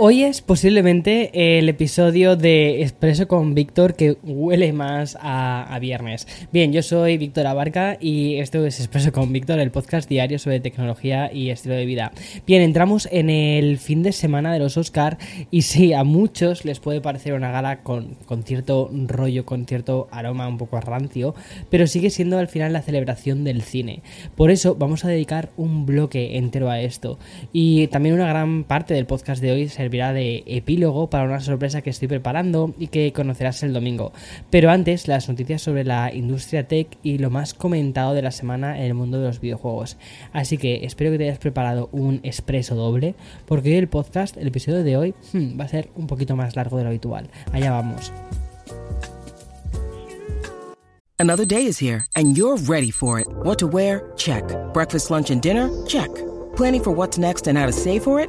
Hoy es posiblemente el episodio de Expreso con Víctor que huele más a, viernes. Bien, yo soy Víctor Abarca y esto es Expreso con Víctor, el podcast diario sobre tecnología y estilo de vida. Bien, entramos en el fin de semana de los Oscar y sí, a muchos les puede parecer una gala con, con cierto rollo, con cierto aroma un poco rancio, pero sigue siendo al final la celebración del cine. Por eso vamos a dedicar un bloque entero a esto y también una gran parte del podcast de hoy se servirá de epílogo para una sorpresa que estoy preparando y que conocerás el domingo. Pero antes, las noticias sobre la industria tech y lo más comentado de la semana en el mundo de los videojuegos. Así que espero que te hayas preparado un expreso doble, porque el podcast, el episodio de hoy, hmm, va a ser un poquito más largo de lo habitual. Allá vamos. Another day is here and you're ready for it. What to wear? Check. Breakfast, lunch and dinner? Check. Planning for what's next and how to save for it?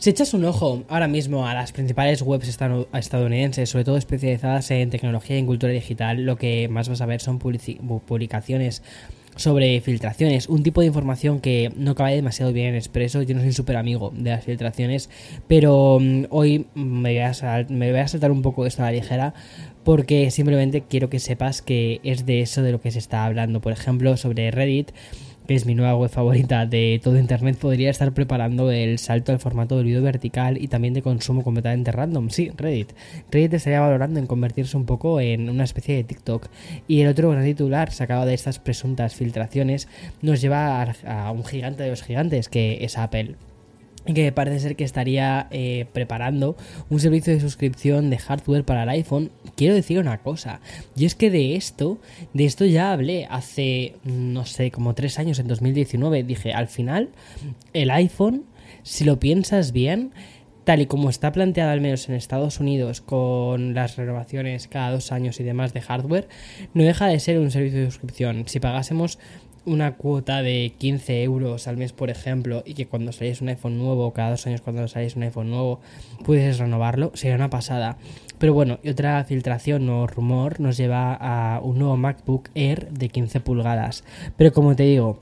Si echas un ojo ahora mismo a las principales webs estadounidenses, sobre todo especializadas en tecnología y en cultura digital, lo que más vas a ver son publicaciones sobre filtraciones, un tipo de información que no cabe demasiado bien en expreso. Yo no soy súper amigo de las filtraciones, pero mm, hoy me voy, a me voy a saltar un poco esto a la ligera porque simplemente quiero que sepas que es de eso de lo que se está hablando. Por ejemplo, sobre Reddit que es mi nueva web favorita de todo Internet, podría estar preparando el salto al formato de vídeo vertical y también de consumo completamente random. Sí, Reddit. Reddit estaría valorando en convertirse un poco en una especie de TikTok. Y el otro gran titular sacado de estas presuntas filtraciones nos lleva a un gigante de los gigantes, que es Apple que parece ser que estaría eh, preparando un servicio de suscripción de hardware para el iPhone. Quiero decir una cosa, y es que de esto, de esto ya hablé hace, no sé, como tres años, en 2019. Dije, al final, el iPhone, si lo piensas bien, tal y como está planteado al menos en Estados Unidos con las renovaciones cada dos años y demás de hardware, no deja de ser un servicio de suscripción. Si pagásemos una cuota de 15 euros al mes, por ejemplo, y que cuando saliese un iPhone nuevo, cada dos años cuando saliese un iPhone nuevo, pudieses renovarlo, sería una pasada. Pero bueno, y otra filtración o rumor nos lleva a un nuevo MacBook Air de 15 pulgadas. Pero como te digo,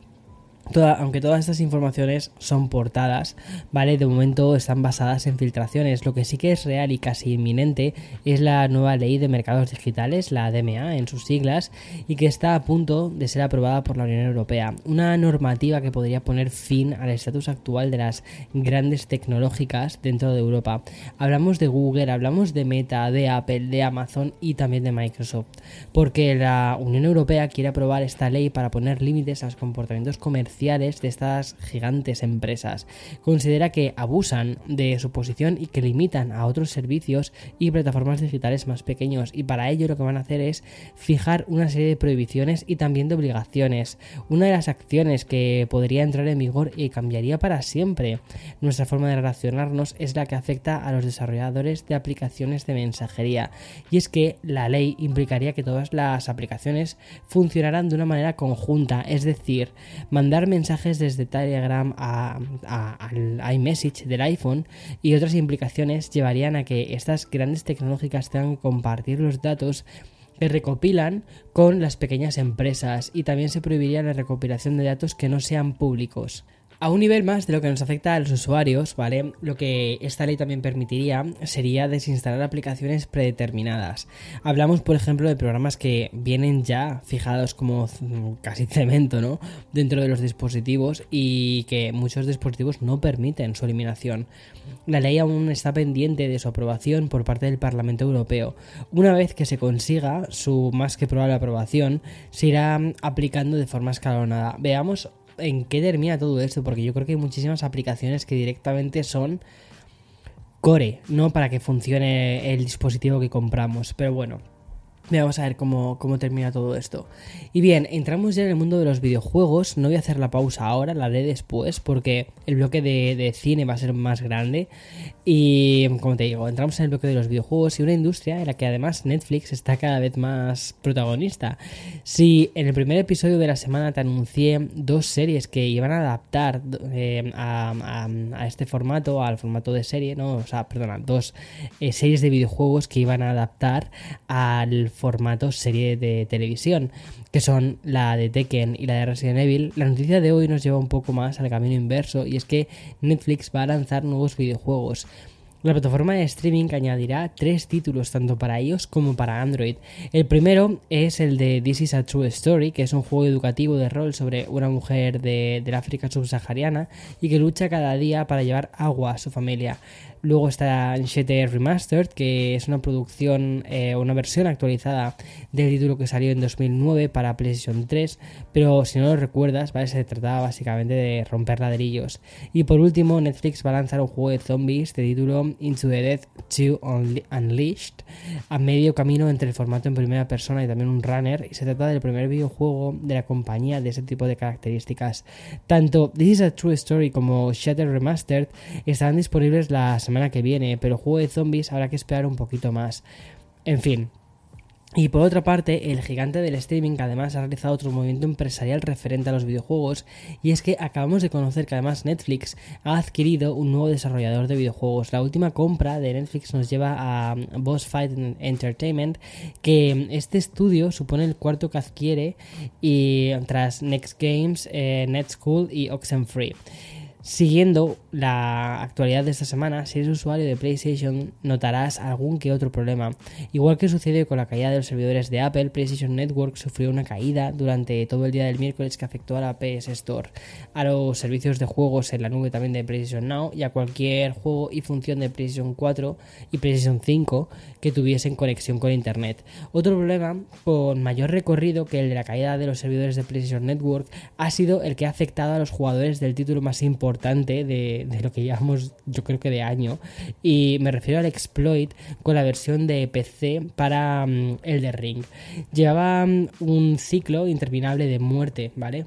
aunque todas estas informaciones son portadas, ¿vale? De momento están basadas en filtraciones. Lo que sí que es real y casi inminente es la nueva ley de mercados digitales, la DMA en sus siglas, y que está a punto de ser aprobada por la Unión Europea. Una normativa que podría poner fin al estatus actual de las grandes tecnológicas dentro de Europa. Hablamos de Google, hablamos de Meta, de Apple, de Amazon y también de Microsoft. Porque la Unión Europea quiere aprobar esta ley para poner límites a los comportamientos comerciales de estas gigantes empresas. Considera que abusan de su posición y que limitan a otros servicios y plataformas digitales más pequeños y para ello lo que van a hacer es fijar una serie de prohibiciones y también de obligaciones. Una de las acciones que podría entrar en vigor y cambiaría para siempre nuestra forma de relacionarnos es la que afecta a los desarrolladores de aplicaciones de mensajería y es que la ley implicaría que todas las aplicaciones funcionaran de una manera conjunta, es decir, mandar mensajes desde Telegram a, iMessage del iPhone y otras implicaciones llevarían a que estas grandes tecnológicas tengan que compartir los datos que recopilan con las pequeñas empresas y también se prohibiría la recopilación de datos que no sean públicos. A un nivel más de lo que nos afecta a los usuarios, ¿vale? Lo que esta ley también permitiría sería desinstalar aplicaciones predeterminadas. Hablamos, por ejemplo, de programas que vienen ya fijados como casi cemento, ¿no? Dentro de los dispositivos y que muchos dispositivos no permiten su eliminación. La ley aún está pendiente de su aprobación por parte del Parlamento Europeo. Una vez que se consiga su más que probable aprobación, se irá aplicando de forma escalonada. Veamos en qué termina todo esto, porque yo creo que hay muchísimas aplicaciones que directamente son core, no para que funcione el dispositivo que compramos. Pero bueno, Vamos a ver cómo, cómo, termina todo esto. Y bien, entramos ya en el mundo de los videojuegos. No voy a hacer la pausa ahora, la haré después, porque el bloque de, de, cine va a ser más grande. Y como te digo, entramos en el bloque de los videojuegos y una industria en la que además Netflix está cada vez más protagonista. Si en el primer episodio de la semana te anuncié dos series que iban a adaptar eh, a, a, este formato, al formato de serie, no, o sea, perdona, dos eh, series de videojuegos que iban a adaptar al formato serie de televisión, que son la de Tekken y la de Resident Evil, la noticia de hoy nos lleva un poco más al camino inverso y es que Netflix va a lanzar nuevos videojuegos. La plataforma de streaming añadirá tres títulos tanto para iOS como para Android. El primero es el de This is a True Story, que es un juego educativo de rol sobre una mujer de, del África subsahariana y que lucha cada día para llevar agua a su familia. Luego está Shattered Remastered, que es una producción, eh, una versión actualizada del título que salió en 2009 para PlayStation 3, pero si no lo recuerdas, ¿vale? se trataba básicamente de romper ladrillos. Y por último, Netflix va a lanzar un juego de zombies de título Into the Death 2 Unleashed, a medio camino entre el formato en primera persona y también un runner, y se trata del primer videojuego de la compañía de ese tipo de características. Tanto This is a True Story como Shattered Remastered estarán disponibles las semana que viene, pero el juego de zombies habrá que esperar un poquito más. En fin. Y por otra parte, el gigante del streaming además ha realizado otro movimiento empresarial referente a los videojuegos, y es que acabamos de conocer que además Netflix ha adquirido un nuevo desarrollador de videojuegos. La última compra de Netflix nos lleva a Boss Fight Entertainment, que este estudio supone el cuarto que adquiere y tras Next Games, eh, Netschool y Oxenfree. Siguiendo la actualidad de esta semana, si eres usuario de PlayStation notarás algún que otro problema. Igual que sucedió con la caída de los servidores de Apple, PlayStation Network sufrió una caída durante todo el día del miércoles que afectó a la PS Store, a los servicios de juegos en la nube también de PlayStation Now y a cualquier juego y función de PlayStation 4 y PlayStation 5 que tuviesen conexión con Internet. Otro problema con mayor recorrido que el de la caída de los servidores de PlayStation Network ha sido el que ha afectado a los jugadores del título más importante de, de, lo que llevamos yo creo que de año. Y me refiero al exploit con la versión de PC para um, Elder Ring. Llevaba um, un ciclo interminable de muerte vale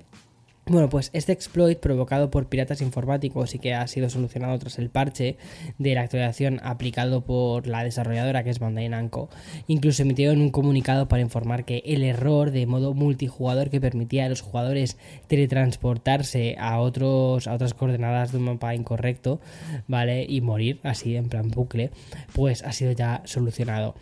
bueno, pues este exploit provocado por piratas informáticos y que ha sido solucionado tras el parche de la actualización aplicado por la desarrolladora que es Bandai Namco, incluso emitió un comunicado para informar que el error de modo multijugador que permitía a los jugadores teletransportarse a otros a otras coordenadas de un mapa incorrecto, ¿vale? Y morir así en plan bucle, pues ha sido ya solucionado.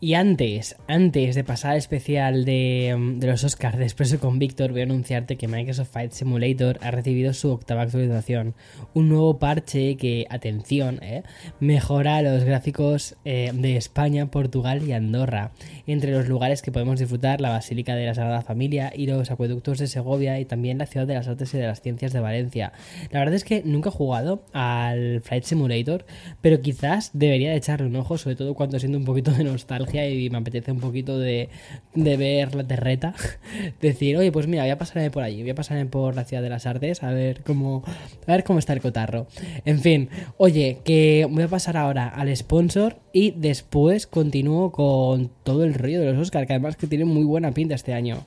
Y antes, antes de pasar al especial de, de los Oscars de Expreso con Víctor, voy a anunciarte que Microsoft Flight Simulator ha recibido su octava actualización. Un nuevo parche que, atención, eh, mejora los gráficos eh, de España, Portugal y Andorra. Entre los lugares que podemos disfrutar, la Basílica de la Sagrada Familia y los acueductos de Segovia y también la Ciudad de las Artes y de las Ciencias de Valencia. La verdad es que nunca he jugado al Flight Simulator, pero quizás debería de echarle un ojo, sobre todo cuando siento un poquito de nostalgia y me apetece un poquito de, de ver la terreta, decir, oye, pues mira, voy a pasarme por allí, voy a pasarme por la ciudad de las artes a ver cómo, a ver cómo está el cotarro. En fin, oye, que voy a pasar ahora al sponsor y después continúo con todo el rollo de los Oscar, que además que tiene muy buena pinta este año.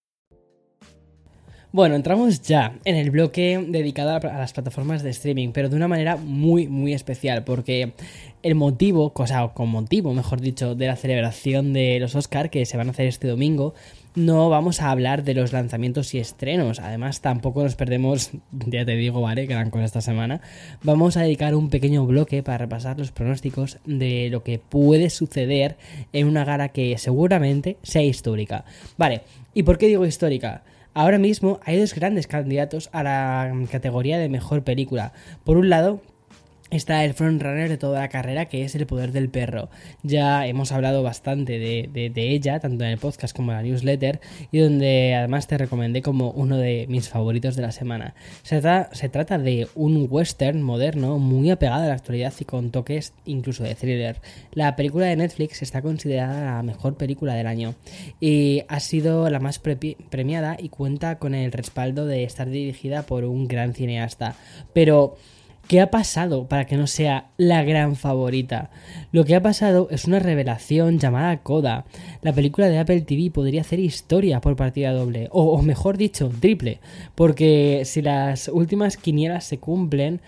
Bueno, entramos ya en el bloque dedicado a las plataformas de streaming, pero de una manera muy, muy especial, porque el motivo, cosa con motivo, mejor dicho, de la celebración de los Oscar que se van a hacer este domingo, no vamos a hablar de los lanzamientos y estrenos. Además, tampoco nos perdemos, ya te digo, vale, gran cosa esta semana. Vamos a dedicar un pequeño bloque para repasar los pronósticos de lo que puede suceder en una gala que seguramente sea histórica. Vale, ¿y por qué digo histórica? Ahora mismo hay dos grandes candidatos a la categoría de mejor película. Por un lado, está el frontrunner de toda la carrera, que es el poder del perro. Ya hemos hablado bastante de, de, ella, tanto en el podcast como en la newsletter, y donde además te recomendé como uno de mis favoritos de la semana. Se, se trata de un western moderno muy apegado a la actualidad y con toques incluso de thriller. La película de Netflix está considerada la mejor película del año y ha sido la más premiada y cuenta con el respaldo de estar dirigida por un gran cineasta. Pero ¿Qué ha pasado para que no sea la gran favorita? Lo que ha pasado es una revelación llamada Coda. La película de Apple TV podría hacer historia por partida doble, o, o mejor dicho, triple, porque si las últimas quinielas se cumplen,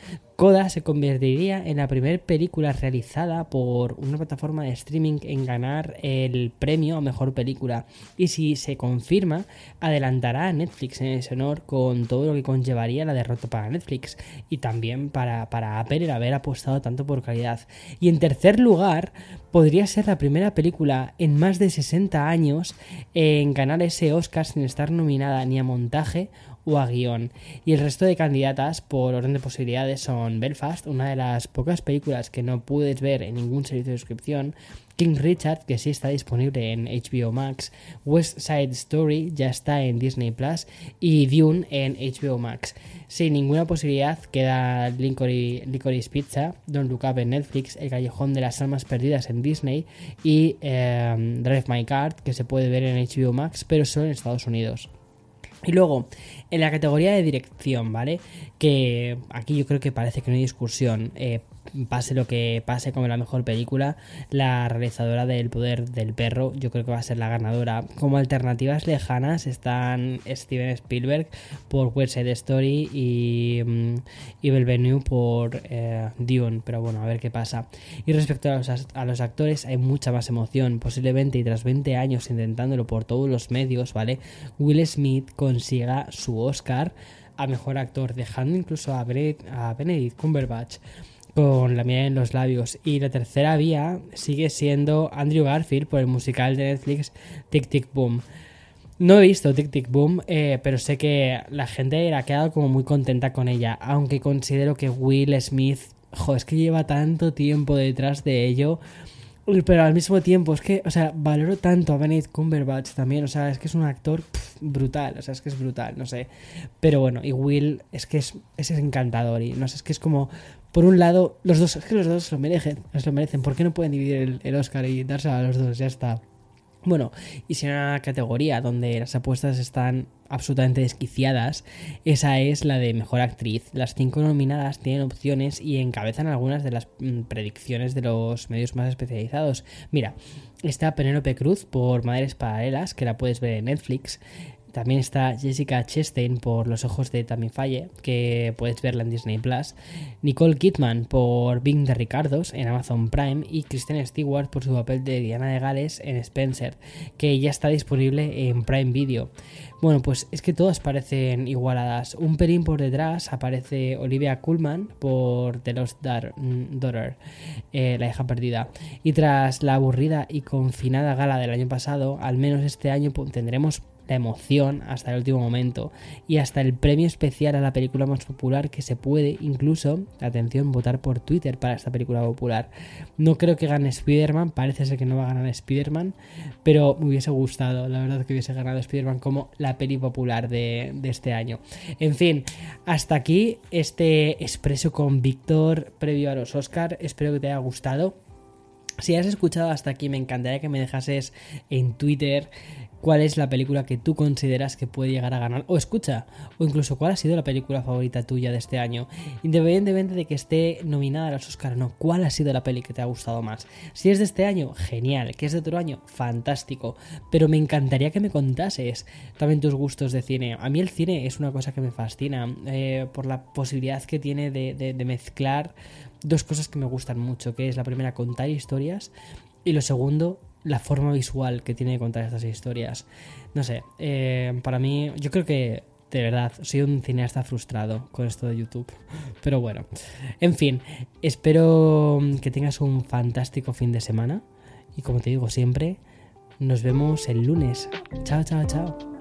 Coda se convertiría en la primera película realizada por una plataforma de streaming en ganar el premio a mejor película. Y si se confirma, adelantará a Netflix en ese honor con todo lo que conllevaría la derrota para Netflix y también para, para Apple el haber apostado tanto por calidad. Y en tercer lugar, podría ser la primera película en más de 60 años en ganar ese Oscar sin estar nominada ni a montaje o a guion. Y el resto de candidatas por orden de posibilidades son Belfast, una de las pocas películas que no puedes ver en ningún servicio de suscripción, King Richard, que sí está disponible en HBO Max, West Side Story ya está en Disney Plus y Dune en HBO Max. Sin ninguna posibilidad queda Licorice, Pizza, Don't Look Up en Netflix, El Callejón de las Almas Perdidas en Disney y eh, Drive My Card, que se puede ver en HBO Max, pero solo en Estados Unidos. Y luego, en la categoría de dirección, ¿vale? Que aquí yo creo que parece que no hay discusión. Eh, pase lo que pase como la mejor película, la realizadora del poder del perro, yo creo que va a ser la ganadora. Como alternativas lejanas están Steven Spielberg por West Side Story y, mm, y por eh, Dune, pero bueno, a ver qué pasa. Y respecto a los, a los actores, hay mucha más emoción, posiblemente y tras 20 años intentándolo por todos los medios, ¿vale? Will Smith consiga su Oscar a mejor actor, dejando incluso a Benedict Cumberbatch con la mirada en los labios. Y la tercera vía sigue siendo Andrew Garfield por el musical de Netflix Tic Tic Boom. No he visto Tic Tic Boom, eh, pero sé que la gente ha quedado como muy contenta con ella, aunque considero que Will Smith, jo, es que lleva tanto tiempo detrás de ello, pero al mismo tiempo es que, o sea, valoro tanto a Benedict Cumberbatch también, o sea, es que es un actor brutal, o sea, es que es brutal, no sé. Pero bueno, y Will es que es, es encantador y no sé, es que es como por un lado, los dos, es que los dos lo merecen, lo merecen. ¿Por qué no pueden dividir el, Oscar y darse a los dos? Ya está. Bueno, y si una categoría donde las apuestas están absolutamente desquiciadas, esa es la de mejor actriz. Las cinco nominadas tienen opciones y encabezan algunas de las mm, predicciones de los medios más especializados. Mira, está Penélope Cruz por Madres Paralelas, que la puedes ver en Netflix. También está Jessica Chastain por Los ojos de Tammy Falle, que puedes verla en Disney Plus. Nicole Kidman por Bing de Ricardos en Amazon Prime. Y Kristen Stewart por su papel de Diana de Gales en Spencer, que ya está disponible en Prime Video. Bueno, pues es que todas parecen igualadas. Un pelín por detrás aparece Olivia Kuhlman por The Lost Daughter, eh, la hija perdida. Y tras la aburrida y confinada gala del año pasado, al menos este año tendremos la emoción hasta el último momento y hasta el premio especial a la película más popular que se puede incluso, atención, votar por Twitter para esta película popular. No creo que gane Spider-Man, parece ser que no va a ganar Spider-Man, pero me hubiese gustado, la verdad que hubiese ganado Spider-Man como la peli popular de, de este año. En fin, hasta aquí este expreso con Víctor previo a los Oscar, espero que te haya gustado. Si has escuchado hasta aquí, me encantaría que me dejases en Twitter cuál es la película que tú consideras que puede llegar a ganar. O escucha, o incluso cuál ha sido la película favorita tuya de este año. Independientemente de que esté nominada a los Oscar o no, ¿cuál ha sido la peli que te ha gustado más? Si es de este año, genial. Que es de otro año, fantástico. Pero me encantaría que me contases también tus gustos de cine. A mí el cine es una cosa que me fascina eh, por la posibilidad que tiene de mezclar dos cosas que me gustan mucho, que es la primera contar historias y lo segundo la forma visual que tiene de contar estas historias. No sé, eh, para mí, yo creo que de verdad, soy un cineasta frustrado con esto de YouTube. Pero bueno, en fin, espero que tengas un fantástico fin de semana. Y como te digo siempre, nos vemos el lunes. Chao, chao, chao.